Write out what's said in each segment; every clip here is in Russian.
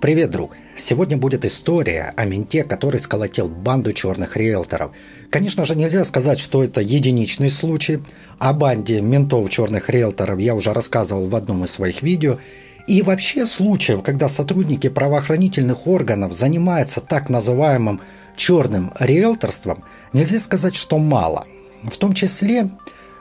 Привет, друг! Сегодня будет история о менте, который сколотил банду черных риэлторов. Конечно же, нельзя сказать, что это единичный случай. О банде ментов черных риэлторов я уже рассказывал в одном из своих видео. И вообще случаев, когда сотрудники правоохранительных органов занимаются так называемым черным риэлторством, нельзя сказать, что мало. В том числе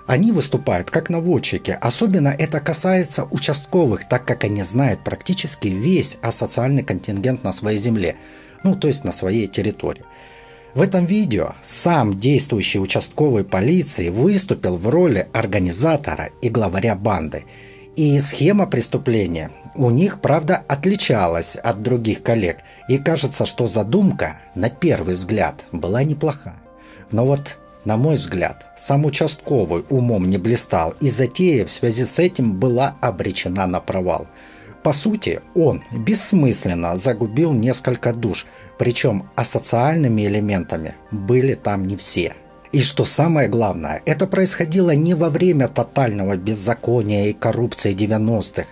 они выступают как наводчики. Особенно это касается участковых, так как они знают практически весь асоциальный контингент на своей земле, ну то есть на своей территории. В этом видео сам действующий участковый полиции выступил в роли организатора и главаря банды. И схема преступления у них, правда, отличалась от других коллег. И кажется, что задумка, на первый взгляд, была неплоха. Но вот на мой взгляд, сам участковый умом не блистал, и затея в связи с этим была обречена на провал. По сути, он бессмысленно загубил несколько душ, причем асоциальными элементами были там не все. И что самое главное, это происходило не во время тотального беззакония и коррупции 90-х,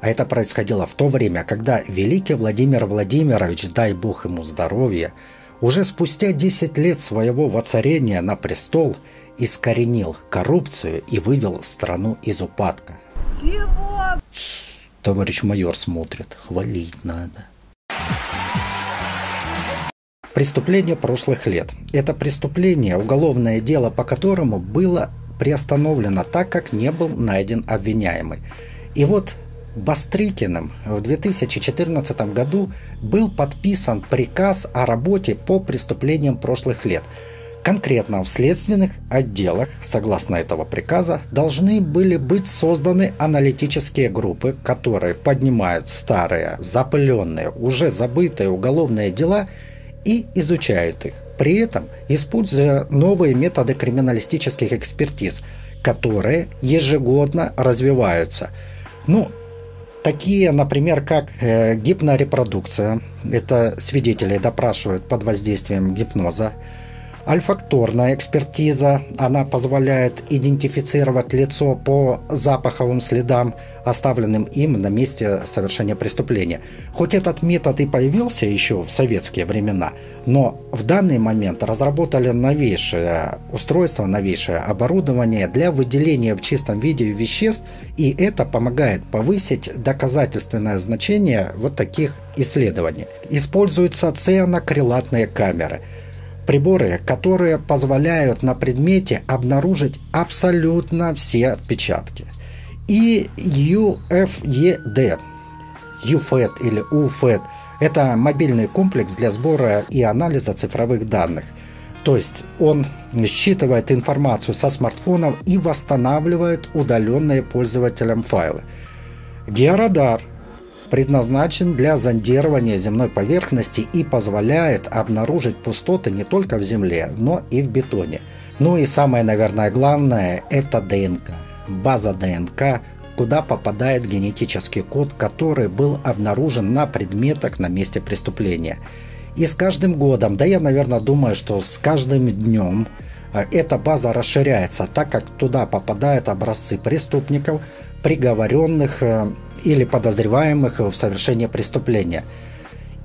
а это происходило в то время, когда великий Владимир Владимирович, дай бог ему здоровья, уже спустя 10 лет своего воцарения на престол искоренил коррупцию и вывел страну из упадка. Чего? Товарищ майор смотрит, хвалить надо. Преступление прошлых лет. Это преступление, уголовное дело по которому было приостановлено так, как не был найден обвиняемый. И вот Бастрыкиным в 2014 году был подписан приказ о работе по преступлениям прошлых лет. Конкретно в следственных отделах, согласно этого приказа, должны были быть созданы аналитические группы, которые поднимают старые, запыленные, уже забытые уголовные дела и изучают их. При этом используя новые методы криминалистических экспертиз, которые ежегодно развиваются. Ну, Такие, например, как э, гипнорепродукция. Это свидетели допрашивают под воздействием гипноза. Альфакторная экспертиза, она позволяет идентифицировать лицо по запаховым следам, оставленным им на месте совершения преступления. Хоть этот метод и появился еще в советские времена, но в данный момент разработали новейшее устройство, новейшее оборудование для выделения в чистом виде веществ, и это помогает повысить доказательственное значение вот таких исследований. Используются цианокрилатные камеры – Приборы, которые позволяют на предмете обнаружить абсолютно все отпечатки. И UFED, UFED или UFED – это мобильный комплекс для сбора и анализа цифровых данных. То есть он считывает информацию со смартфонов и восстанавливает удаленные пользователям файлы. Георадар – предназначен для зондирования земной поверхности и позволяет обнаружить пустоты не только в земле, но и в бетоне. Ну и самое, наверное, главное – это ДНК. База ДНК, куда попадает генетический код, который был обнаружен на предметах на месте преступления. И с каждым годом, да я, наверное, думаю, что с каждым днем э, эта база расширяется, так как туда попадают образцы преступников, приговоренных э, или подозреваемых в совершении преступления.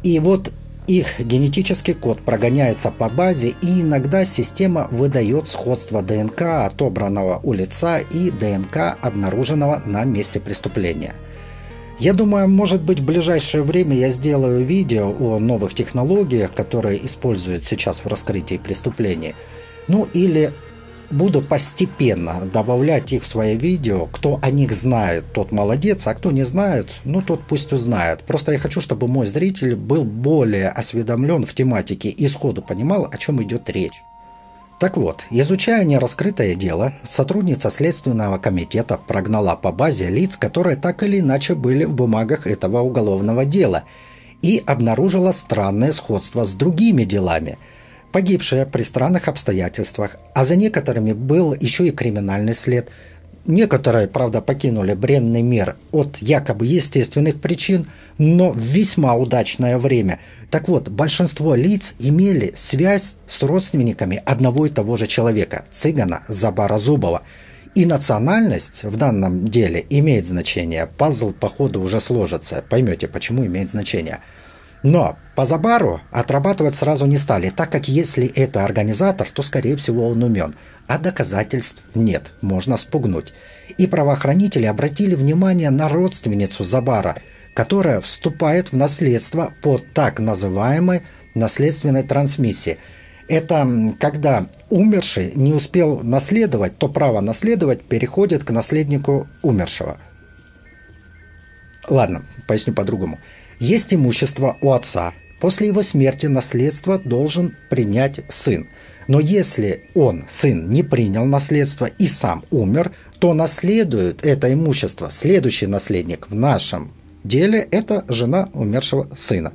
И вот их генетический код прогоняется по базе, и иногда система выдает сходство ДНК отобранного у лица и ДНК обнаруженного на месте преступления. Я думаю, может быть в ближайшее время я сделаю видео о новых технологиях, которые используют сейчас в раскрытии преступлений. Ну или буду постепенно добавлять их в свои видео. Кто о них знает, тот молодец, а кто не знает, ну тот пусть узнает. Просто я хочу, чтобы мой зритель был более осведомлен в тематике и сходу понимал, о чем идет речь. Так вот, изучая нераскрытое дело, сотрудница Следственного комитета прогнала по базе лиц, которые так или иначе были в бумагах этого уголовного дела, и обнаружила странное сходство с другими делами – погибшие при странных обстоятельствах, а за некоторыми был еще и криминальный след. Некоторые, правда, покинули бренный мир от якобы естественных причин, но в весьма удачное время. Так вот, большинство лиц имели связь с родственниками одного и того же человека – цыгана Забара Зубова. И национальность в данном деле имеет значение. Пазл, по ходу, уже сложится. Поймете, почему имеет значение. Но по Забару отрабатывать сразу не стали, так как если это организатор, то, скорее всего, он умен. А доказательств нет, можно спугнуть. И правоохранители обратили внимание на родственницу Забара, которая вступает в наследство по так называемой наследственной трансмиссии. Это когда умерший не успел наследовать, то право наследовать переходит к наследнику умершего. Ладно, поясню по-другому. Есть имущество у отца. После его смерти наследство должен принять сын. Но если он, сын, не принял наследство и сам умер, то наследует это имущество следующий наследник в нашем деле – это жена умершего сына.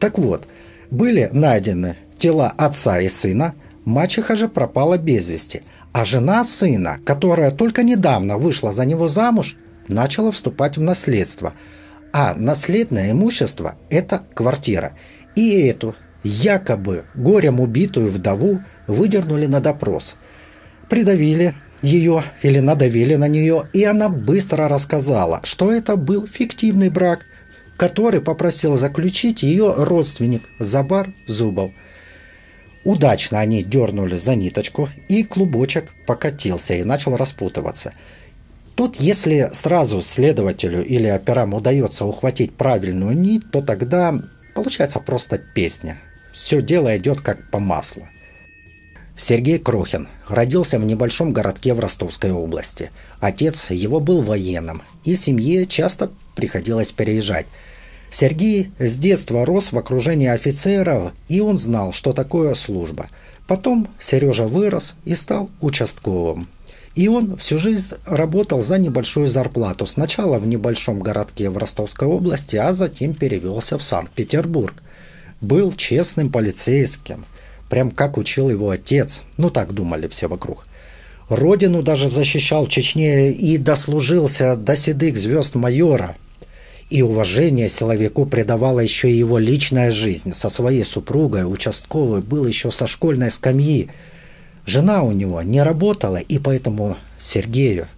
Так вот, были найдены тела отца и сына, мачеха же пропала без вести, а жена сына, которая только недавно вышла за него замуж, начала вступать в наследство – а наследное имущество – это квартира. И эту якобы горем убитую вдову выдернули на допрос. Придавили ее или надавили на нее, и она быстро рассказала, что это был фиктивный брак, который попросил заключить ее родственник Забар Зубов. Удачно они дернули за ниточку, и клубочек покатился и начал распутываться – Тут, если сразу следователю или операм удается ухватить правильную нить, то тогда получается просто песня. Все дело идет как по маслу. Сергей Крохин родился в небольшом городке в Ростовской области. Отец его был военным, и семье часто приходилось переезжать. Сергей с детства рос в окружении офицеров, и он знал, что такое служба. Потом Сережа вырос и стал участковым. И он всю жизнь работал за небольшую зарплату. Сначала в небольшом городке в Ростовской области, а затем перевелся в Санкт-Петербург. Был честным полицейским, прям как учил его отец. Ну так думали все вокруг. Родину даже защищал в Чечне и дослужился до седых звезд майора. И уважение силовику придавала еще и его личная жизнь. Со своей супругой участковый был еще со школьной скамьи. Жена у него не работала, и поэтому Сергею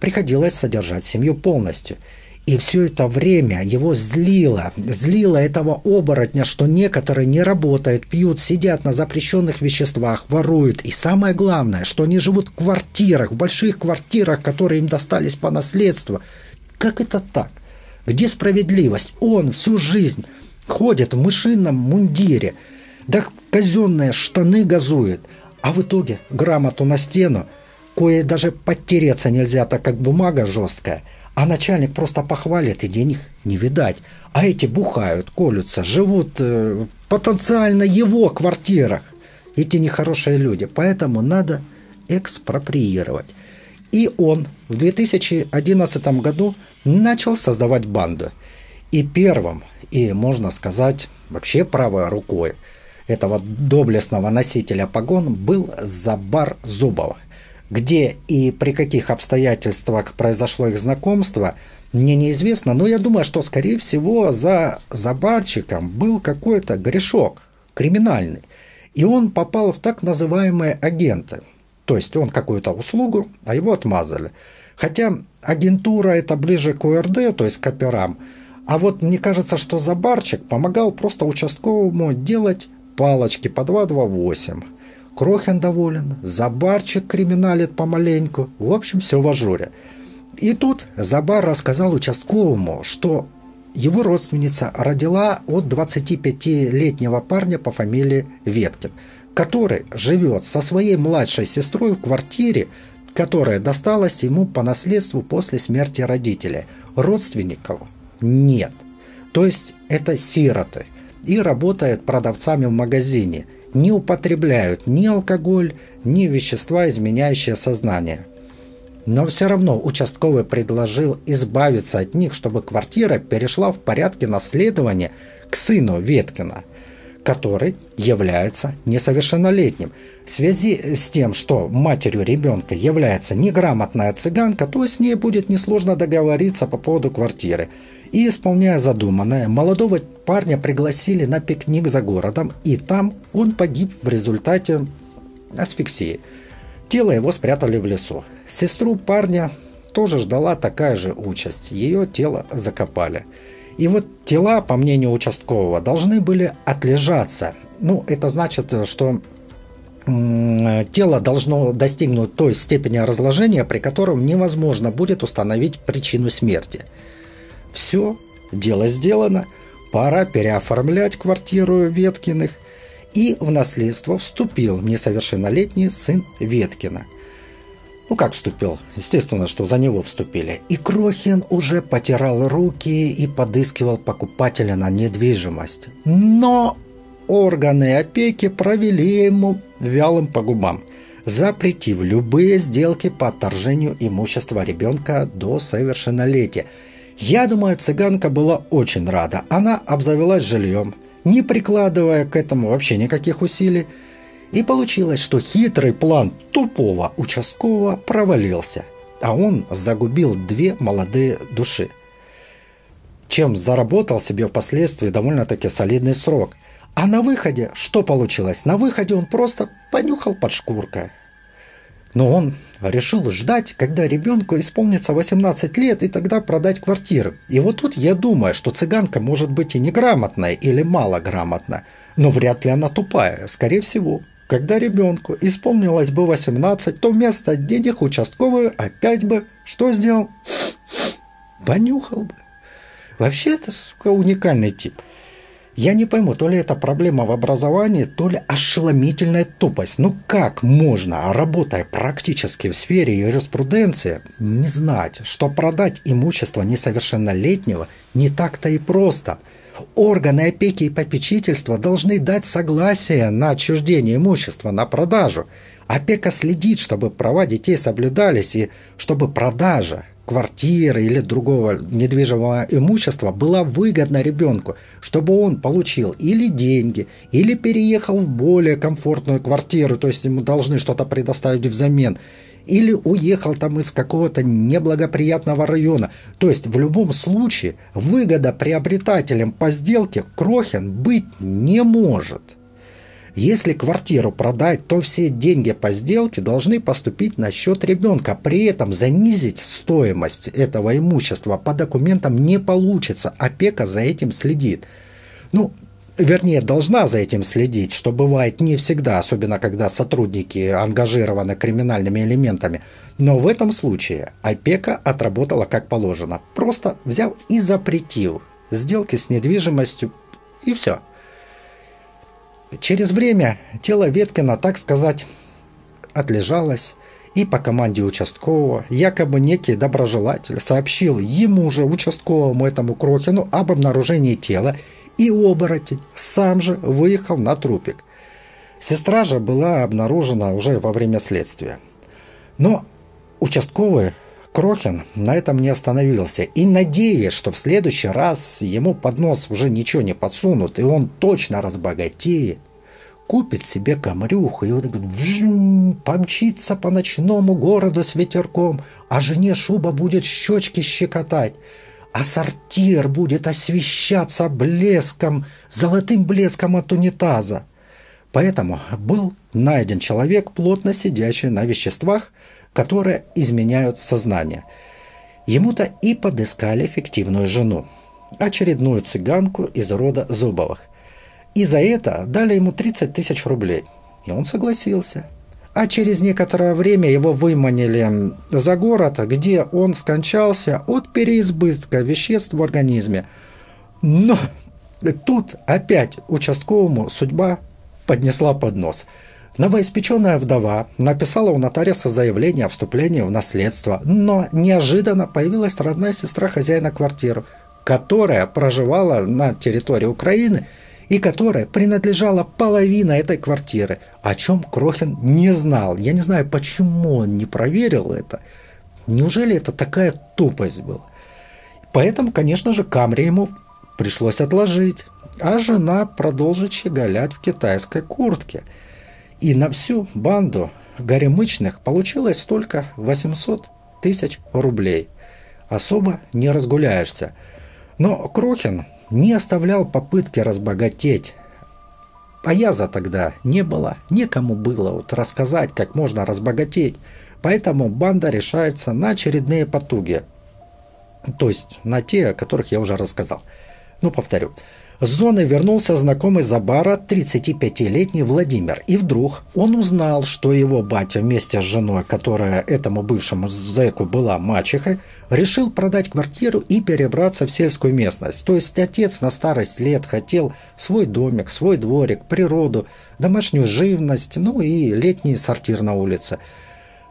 приходилось содержать семью полностью. И все это время его злило, злило этого оборотня, что некоторые не работают, пьют, сидят на запрещенных веществах, воруют. И самое главное, что они живут в квартирах, в больших квартирах, которые им достались по наследству. Как это так? Где справедливость? Он всю жизнь ходит в мышином мундире, да казенные штаны газует – а в итоге грамоту на стену, кое даже подтереться нельзя, так как бумага жесткая, а начальник просто похвалит и денег не видать. А эти бухают, колются, живут э, потенциально его квартирах. Эти нехорошие люди. Поэтому надо экспроприировать. И он в 2011 году начал создавать банду. И первым, и можно сказать, вообще правой рукой – этого доблестного носителя погон был Забар Зубов. Где и при каких обстоятельствах произошло их знакомство, мне неизвестно, но я думаю, что, скорее всего, за Забарчиком был какой-то грешок криминальный. И он попал в так называемые агенты. То есть он какую-то услугу, а его отмазали. Хотя агентура это ближе к УРД, то есть к операм. А вот мне кажется, что Забарчик помогал просто участковому делать палочки по 2,28. Крохин доволен, Забарчик криминалит помаленьку. В общем, все в ажуре. И тут Забар рассказал участковому, что его родственница родила от 25-летнего парня по фамилии Веткин, который живет со своей младшей сестрой в квартире, которая досталась ему по наследству после смерти родителей. Родственников нет. То есть это сироты – и работают продавцами в магазине, не употребляют ни алкоголь, ни вещества, изменяющие сознание. Но все равно участковый предложил избавиться от них, чтобы квартира перешла в порядке наследования к сыну Веткина – который является несовершеннолетним. В связи с тем, что матерью ребенка является неграмотная цыганка, то с ней будет несложно договориться по поводу квартиры. И исполняя задуманное, молодого парня пригласили на пикник за городом, и там он погиб в результате асфиксии. Тело его спрятали в лесу. Сестру парня тоже ждала такая же участь. Ее тело закопали. И вот тела, по мнению участкового, должны были отлежаться. Ну, это значит, что тело должно достигнуть той степени разложения, при котором невозможно будет установить причину смерти. Все, дело сделано, пора переоформлять квартиру Веткиных, и в наследство вступил несовершеннолетний сын Веткина. Ну как вступил? Естественно, что за него вступили. И Крохин уже потирал руки и подыскивал покупателя на недвижимость. Но органы опеки провели ему вялым по губам, запретив любые сделки по отторжению имущества ребенка до совершеннолетия. Я думаю, цыганка была очень рада. Она обзавелась жильем, не прикладывая к этому вообще никаких усилий. И получилось, что хитрый план тупого участкового провалился, а он загубил две молодые души. Чем заработал себе впоследствии довольно-таки солидный срок – а на выходе что получилось? На выходе он просто понюхал под шкуркой. Но он решил ждать, когда ребенку исполнится 18 лет, и тогда продать квартиру. И вот тут я думаю, что цыганка может быть и неграмотная или малограмотная, но вряд ли она тупая, скорее всего. Когда ребенку исполнилось бы 18, то вместо денег участковую опять бы что сделал? Понюхал бы. Вообще это, сука, уникальный тип. Я не пойму, то ли это проблема в образовании, то ли ошеломительная тупость. Ну как можно, работая практически в сфере юриспруденции, не знать, что продать имущество несовершеннолетнего не так-то и просто? Органы опеки и попечительства должны дать согласие на отчуждение имущества, на продажу. Опека следит, чтобы права детей соблюдались и чтобы продажа, квартиры или другого недвижимого имущества была выгодна ребенку, чтобы он получил или деньги, или переехал в более комфортную квартиру, то есть ему должны что-то предоставить взамен, или уехал там из какого-то неблагоприятного района. То есть в любом случае выгода приобретателем по сделке Крохин быть не может. Если квартиру продать, то все деньги по сделке должны поступить на счет ребенка. При этом занизить стоимость этого имущества по документам не получится. Опека за этим следит. Ну, вернее, должна за этим следить, что бывает не всегда, особенно когда сотрудники ангажированы криминальными элементами. Но в этом случае опека отработала как положено. Просто взял и запретил сделки с недвижимостью, и все. Через время тело Веткина, так сказать, отлежалось, и по команде участкового якобы некий доброжелатель сообщил ему же, участковому этому Крохину, об обнаружении тела, и оборотень сам же выехал на трупик. Сестра же была обнаружена уже во время следствия. Но участковый Крохин на этом не остановился и, надеясь, что в следующий раз ему под нос уже ничего не подсунут, и он точно разбогатеет, купит себе камрюху и вот говорит, помчится по ночному городу с ветерком, а жене шуба будет щечки щекотать, а сортир будет освещаться блеском, золотым блеском от унитаза. Поэтому был найден человек, плотно сидящий на веществах, которые изменяют сознание. Ему-то и подыскали фиктивную жену, очередную цыганку из рода Зубовых. И за это дали ему 30 тысяч рублей. И он согласился. А через некоторое время его выманили за город, где он скончался от переизбытка веществ в организме. Но тут опять участковому судьба поднесла под нос – Новоиспеченная вдова написала у нотариуса заявление о вступлении в наследство, но неожиданно появилась родная сестра хозяина квартиры, которая проживала на территории Украины и которая принадлежала половина этой квартиры, о чем Крохин не знал. Я не знаю, почему он не проверил это. Неужели это такая тупость была? Поэтому, конечно же, Камри ему пришлось отложить, а жена продолжит щеголять в китайской куртке – и на всю банду горемычных получилось только 800 тысяч рублей. Особо не разгуляешься. Но Крохин не оставлял попытки разбогатеть. Аяза тогда не было, некому было вот рассказать, как можно разбогатеть. Поэтому банда решается на очередные потуги. То есть на те, о которых я уже рассказал. Ну, повторю. С зоны вернулся знакомый Забара, 35-летний Владимир. И вдруг он узнал, что его батя вместе с женой, которая этому бывшему зэку была мачехой, решил продать квартиру и перебраться в сельскую местность. То есть отец на старость лет хотел свой домик, свой дворик, природу, домашнюю живность, ну и летний сортир на улице.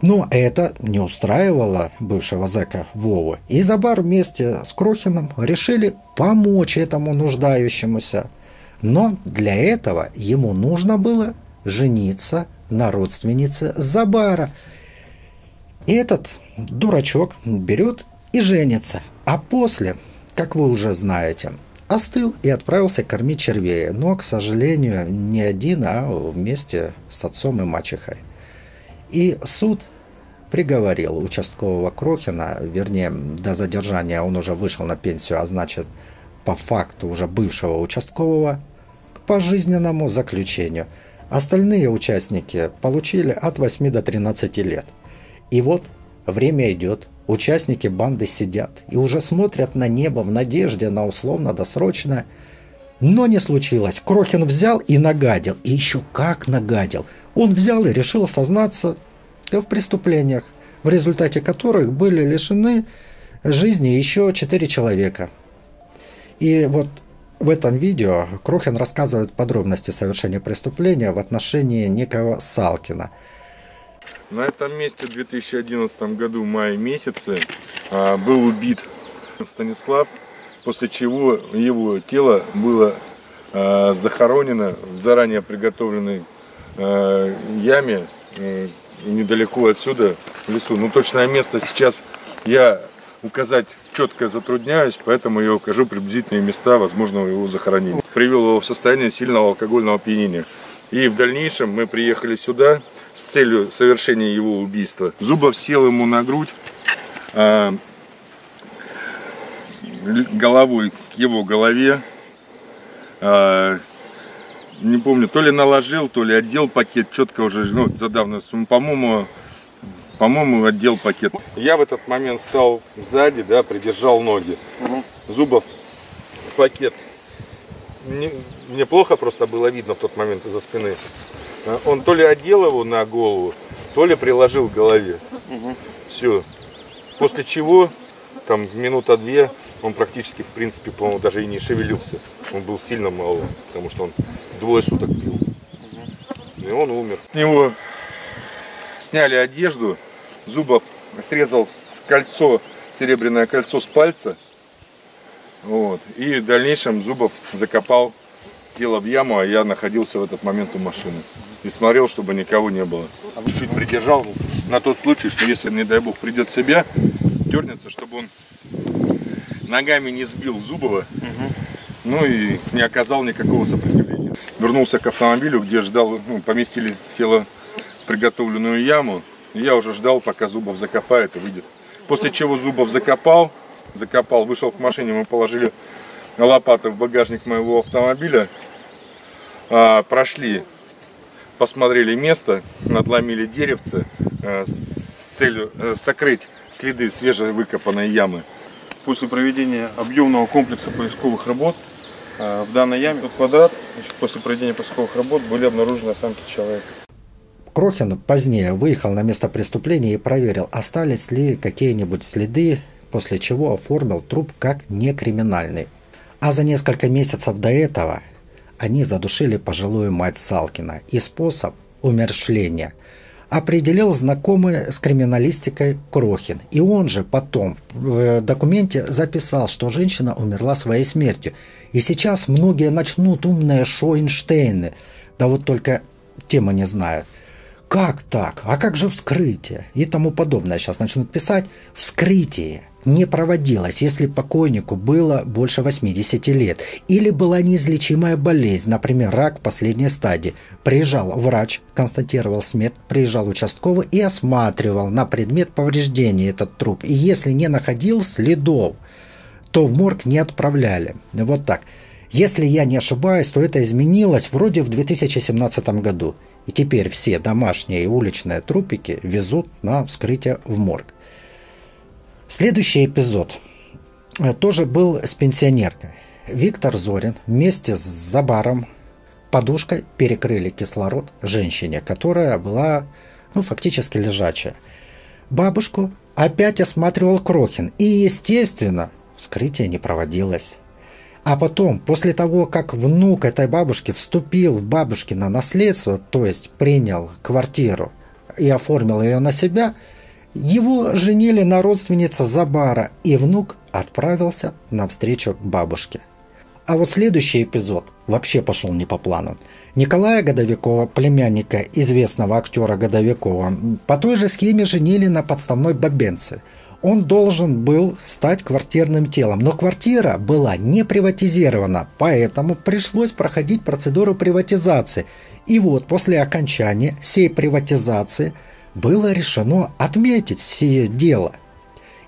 Но это не устраивало бывшего зэка Вову. И Забар вместе с Крохиным решили помочь этому нуждающемуся. Но для этого ему нужно было жениться на родственнице Забара. И этот дурачок берет и женится. А после, как вы уже знаете, остыл и отправился кормить червей. Но, к сожалению, не один, а вместе с отцом и мачехой. И суд приговорил участкового Крохина, вернее, до задержания он уже вышел на пенсию, а значит, по факту уже бывшего участкового, к пожизненному заключению. Остальные участники получили от 8 до 13 лет. И вот время идет, участники банды сидят и уже смотрят на небо в надежде на условно-досрочное но не случилось. Крохин взял и нагадил. И еще как нагадил. Он взял и решил сознаться в преступлениях, в результате которых были лишены жизни еще четыре человека. И вот в этом видео Крохин рассказывает подробности совершения преступления в отношении некого Салкина. На этом месте в 2011 году, в мае месяце, а, был убит Станислав, после чего его тело было а, захоронено в заранее приготовленной а, яме недалеко отсюда, в лесу. Но точное место сейчас я указать четко затрудняюсь, поэтому я укажу приблизительные места возможного его захоронения. Привел его в состояние сильного алкогольного опьянения. И в дальнейшем мы приехали сюда с целью совершения его убийства. Зубов сел ему на грудь, а, головой к его голове, а, не помню, то ли наложил, то ли отдел пакет, четко уже, ну, за давность, по-моему, по-моему, отдел пакет. Я в этот момент стал сзади, да, придержал ноги. Угу. Зубов пакет. Не, мне плохо просто было видно в тот момент из-за спины. Он то ли одел его на голову, то ли приложил к голове. Угу. Все. После чего, там, минута-две, он практически, в принципе, по-моему, даже и не шевелился. Он был сильно мало, потому что он двое суток пил. И он умер. С него сняли одежду, Зубов срезал кольцо, серебряное кольцо с пальца. Вот. И в дальнейшем Зубов закопал тело в яму, а я находился в этот момент у машины. И смотрел, чтобы никого не было. Чуть придержал на тот случай, что если, не дай бог, придет себя, дернется, чтобы он ногами не сбил Зубова, угу. ну и не оказал никакого сопротивления. Вернулся к автомобилю, где ждал, ну, поместили тело в приготовленную яму. И я уже ждал, пока Зубов закопает и выйдет. После чего Зубов закопал, закопал, вышел к машине, мы положили лопаты в багажник моего автомобиля, а, прошли, посмотрели место, надломили деревце а, с целью а, сокрыть следы свежевыкопанной ямы. После проведения объемного комплекса поисковых работ в данной яме под квадрат, после проведения поисковых работ были обнаружены останки человека. Крохин позднее выехал на место преступления и проверил, остались ли какие-нибудь следы, после чего оформил труп как некриминальный. А за несколько месяцев до этого они задушили пожилую мать Салкина и способ умерщвления – определил знакомый с криминалистикой Крохин. И он же потом в документе записал, что женщина умерла своей смертью. И сейчас многие начнут умные Шоинштейны. Да вот только тема не знают. Как так? А как же вскрытие? И тому подобное. Сейчас начнут писать. Вскрытие не проводилось, если покойнику было больше 80 лет. Или была неизлечимая болезнь, например, рак последней стадии. Приезжал врач, констатировал смерть, приезжал участковый и осматривал на предмет повреждения этот труп. И если не находил следов, то в морг не отправляли. Вот так. Если я не ошибаюсь, то это изменилось вроде в 2017 году. И теперь все домашние и уличные трупики везут на вскрытие в морг. Следующий эпизод э, тоже был с пенсионеркой. Виктор Зорин вместе с Забаром подушкой перекрыли кислород женщине, которая была ну, фактически лежачая. Бабушку опять осматривал Крохин, и, естественно, вскрытие не проводилось. А потом, после того, как внук этой бабушки вступил в бабушкино наследство, то есть принял квартиру и оформил ее на себя, его женили на родственнице Забара, и внук отправился навстречу к бабушке. А вот следующий эпизод вообще пошел не по плану. Николая Годовикова, племянника известного актера Годовикова, по той же схеме женили на подставной бабенце. Он должен был стать квартирным телом, но квартира была не приватизирована, поэтому пришлось проходить процедуру приватизации. И вот после окончания всей приватизации было решено отметить сие дело.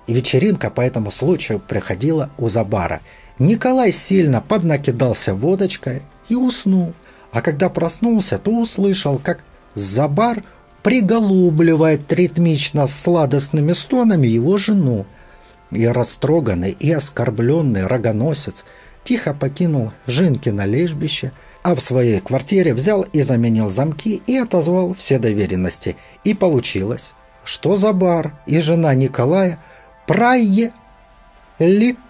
И вечеринка по этому случаю проходила у Забара – Николай сильно поднакидался водочкой и уснул. А когда проснулся, то услышал, как Забар приголубливает ритмично с сладостными стонами его жену. И растроганный и оскорбленный рогоносец тихо покинул Жинкино лежбище, а в своей квартире взял и заменил замки и отозвал все доверенности. И получилось, что Забар и жена Николая проели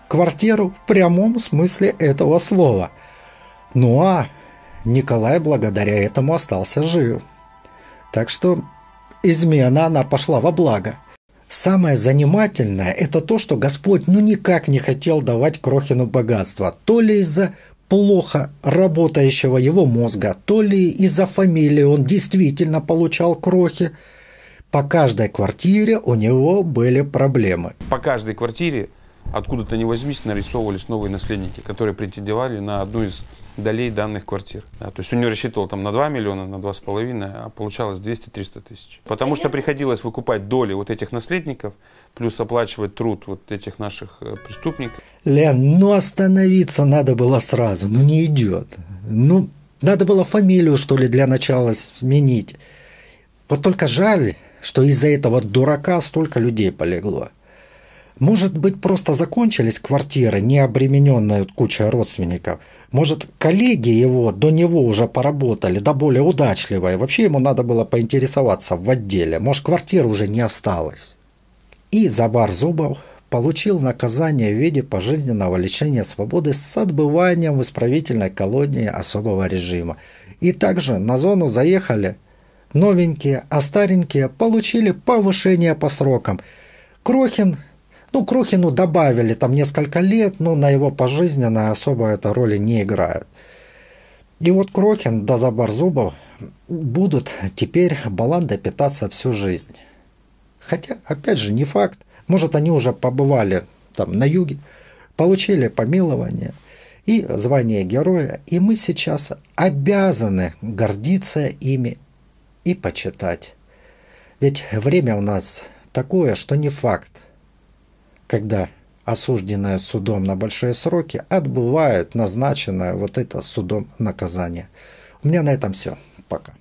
квартиру в прямом смысле этого слова. Ну а Николай благодаря этому остался жив. Так что измена она пошла во благо. Самое занимательное – это то, что Господь ну никак не хотел давать Крохину богатство. То ли из-за плохо работающего его мозга, то ли из-за фамилии он действительно получал крохи. По каждой квартире у него были проблемы. По каждой квартире откуда-то не возьмись, нарисовывались новые наследники, которые претендовали на одну из долей данных квартир. Да, то есть он не рассчитывал там на 2 миллиона, на 2,5, а получалось 200-300 тысяч. Потому что приходилось выкупать доли вот этих наследников, плюс оплачивать труд вот этих наших э, преступников. Лен, ну остановиться надо было сразу, ну не идет. Ну, надо было фамилию, что ли, для начала сменить. Вот только жаль, что из-за этого дурака столько людей полегло. Может быть, просто закончились квартиры, не обремененные кучей родственников. Может, коллеги его до него уже поработали, да более удачливые. Вообще ему надо было поинтересоваться в отделе. Может, квартир уже не осталось. И Забар Зубов получил наказание в виде пожизненного лишения свободы с отбыванием в исправительной колонии особого режима. И также на зону заехали новенькие, а старенькие получили повышение по срокам. Крохин ну, Крохину добавили там несколько лет, но на его пожизненно особо эта роли не играет. И вот Крохин да Забар Зубов будут теперь баландой питаться всю жизнь. Хотя, опять же, не факт. Может, они уже побывали там на юге, получили помилование и звание героя, и мы сейчас обязаны гордиться ими и почитать. Ведь время у нас такое, что не факт – когда осужденные судом на большие сроки отбывают назначенное вот это судом наказание. У меня на этом все. Пока.